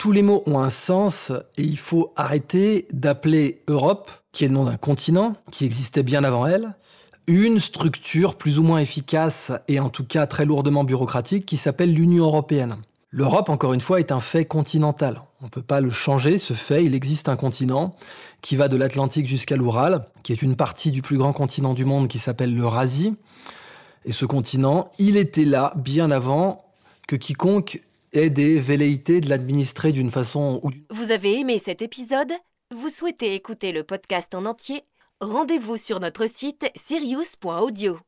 Tous les mots ont un sens et il faut arrêter d'appeler Europe, qui est le nom d'un continent qui existait bien avant elle, une structure plus ou moins efficace et en tout cas très lourdement bureaucratique qui s'appelle l'Union européenne. L'Europe, encore une fois, est un fait continental. On ne peut pas le changer, ce fait. Il existe un continent qui va de l'Atlantique jusqu'à l'Oural, qui est une partie du plus grand continent du monde qui s'appelle l'Eurasie. Et ce continent, il était là bien avant que quiconque ait des velléités de l'administrer d'une façon ou Vous avez aimé cet épisode? Vous souhaitez écouter le podcast en entier? Rendez-vous sur notre site sirius.audio.